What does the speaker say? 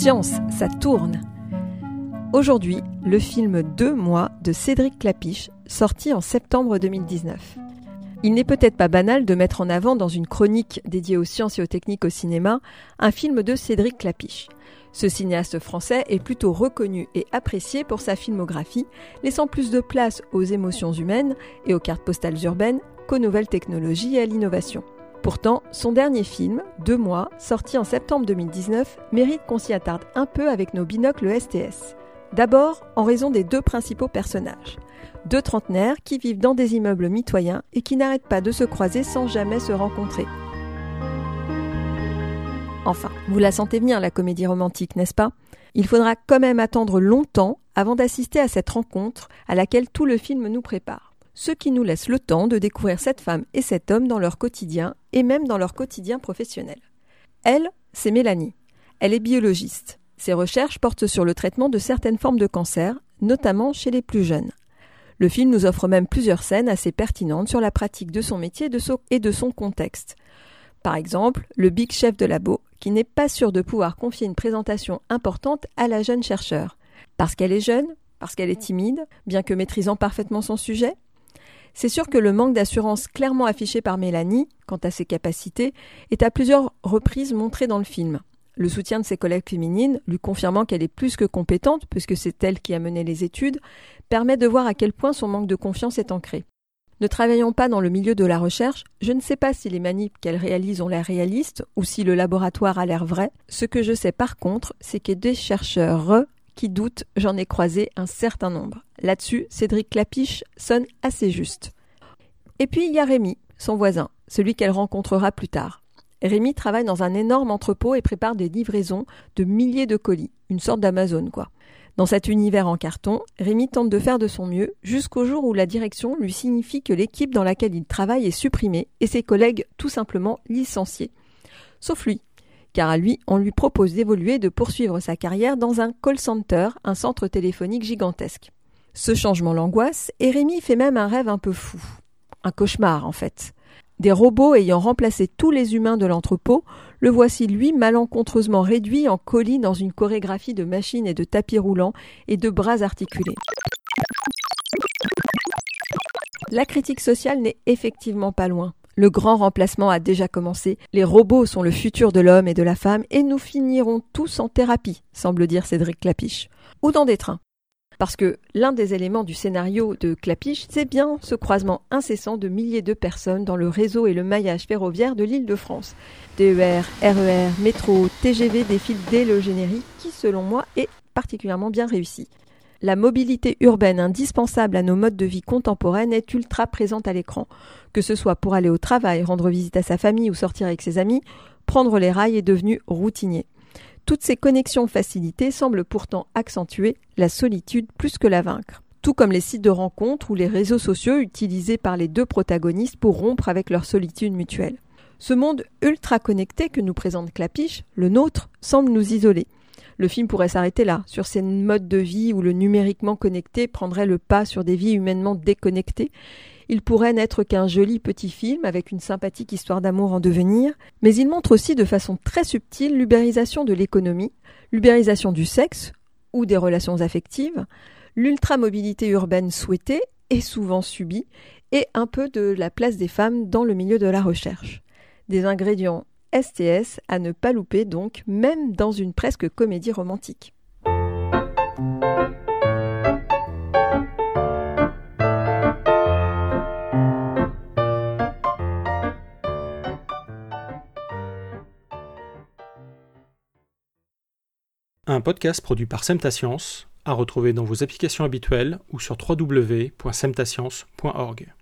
Science, ça tourne. Aujourd'hui, le film Deux mois de Cédric Clapiche, sorti en septembre 2019. Il n'est peut-être pas banal de mettre en avant dans une chronique dédiée aux sciences et aux techniques au cinéma un film de Cédric Clapiche. Ce cinéaste français est plutôt reconnu et apprécié pour sa filmographie, laissant plus de place aux émotions humaines et aux cartes postales urbaines qu'aux nouvelles technologies et à l'innovation. Pourtant, son dernier film, Deux mois, sorti en septembre 2019, mérite qu'on s'y attarde un peu avec nos binocles STS. D'abord, en raison des deux principaux personnages. Deux trentenaires qui vivent dans des immeubles mitoyens et qui n'arrêtent pas de se croiser sans jamais se rencontrer. Enfin, vous la sentez bien la comédie romantique, n'est-ce pas? Il faudra quand même attendre longtemps avant d'assister à cette rencontre à laquelle tout le film nous prépare. Ce qui nous laisse le temps de découvrir cette femme et cet homme dans leur quotidien et même dans leur quotidien professionnel. Elle, c'est Mélanie. Elle est biologiste. Ses recherches portent sur le traitement de certaines formes de cancer, notamment chez les plus jeunes. Le film nous offre même plusieurs scènes assez pertinentes sur la pratique de son métier et de son contexte. Par exemple, le big chef de labo, qui n'est pas sûr de pouvoir confier une présentation importante à la jeune chercheur. Parce qu'elle est jeune, parce qu'elle est timide, bien que maîtrisant parfaitement son sujet. C'est sûr que le manque d'assurance clairement affiché par Mélanie, quant à ses capacités, est à plusieurs reprises montré dans le film. Le soutien de ses collègues féminines, lui confirmant qu'elle est plus que compétente, puisque c'est elle qui a mené les études, permet de voir à quel point son manque de confiance est ancré. Ne travaillant pas dans le milieu de la recherche, je ne sais pas si les manips qu'elle réalise ont l'air réalistes ou si le laboratoire a l'air vrai. Ce que je sais par contre, c'est que des chercheurs qui doutent, j'en ai croisé un certain nombre. Là-dessus, Cédric Clapiche sonne assez juste. Et puis il y a Rémi, son voisin, celui qu'elle rencontrera plus tard. Rémi travaille dans un énorme entrepôt et prépare des livraisons de milliers de colis, une sorte d'Amazon quoi. Dans cet univers en carton, Rémi tente de faire de son mieux jusqu'au jour où la direction lui signifie que l'équipe dans laquelle il travaille est supprimée et ses collègues tout simplement licenciés. Sauf lui, car à lui, on lui propose d'évoluer de poursuivre sa carrière dans un call center, un centre téléphonique gigantesque. Ce changement l'angoisse et Rémi fait même un rêve un peu fou. Un cauchemar en fait. Des robots ayant remplacé tous les humains de l'entrepôt, le voici lui malencontreusement réduit en colis dans une chorégraphie de machines et de tapis roulants et de bras articulés. La critique sociale n'est effectivement pas loin. Le grand remplacement a déjà commencé, les robots sont le futur de l'homme et de la femme, et nous finirons tous en thérapie, semble dire Cédric Clapiche. Ou dans des trains. Parce que l'un des éléments du scénario de Clapiche, c'est bien ce croisement incessant de milliers de personnes dans le réseau et le maillage ferroviaire de l'île de France. TER, RER, métro, TGV défilent dès le générique qui, selon moi, est particulièrement bien réussi. La mobilité urbaine indispensable à nos modes de vie contemporaines est ultra présente à l'écran. Que ce soit pour aller au travail, rendre visite à sa famille ou sortir avec ses amis, prendre les rails est devenu routinier. Toutes ces connexions facilitées semblent pourtant accentuer la solitude plus que la vaincre. Tout comme les sites de rencontres ou les réseaux sociaux utilisés par les deux protagonistes pour rompre avec leur solitude mutuelle. Ce monde ultra connecté que nous présente Clapiche, le nôtre, semble nous isoler. Le film pourrait s'arrêter là, sur ces modes de vie où le numériquement connecté prendrait le pas sur des vies humainement déconnectées, il pourrait n'être qu'un joli petit film avec une sympathique histoire d'amour en devenir, mais il montre aussi de façon très subtile l'ubérisation de l'économie, l'ubérisation du sexe ou des relations affectives, l'ultramobilité urbaine souhaitée et souvent subie, et un peu de la place des femmes dans le milieu de la recherche. Des ingrédients STS à ne pas louper donc, même dans une presque comédie romantique. Un podcast produit par Semtascience, à retrouver dans vos applications habituelles ou sur www.semtascience.org.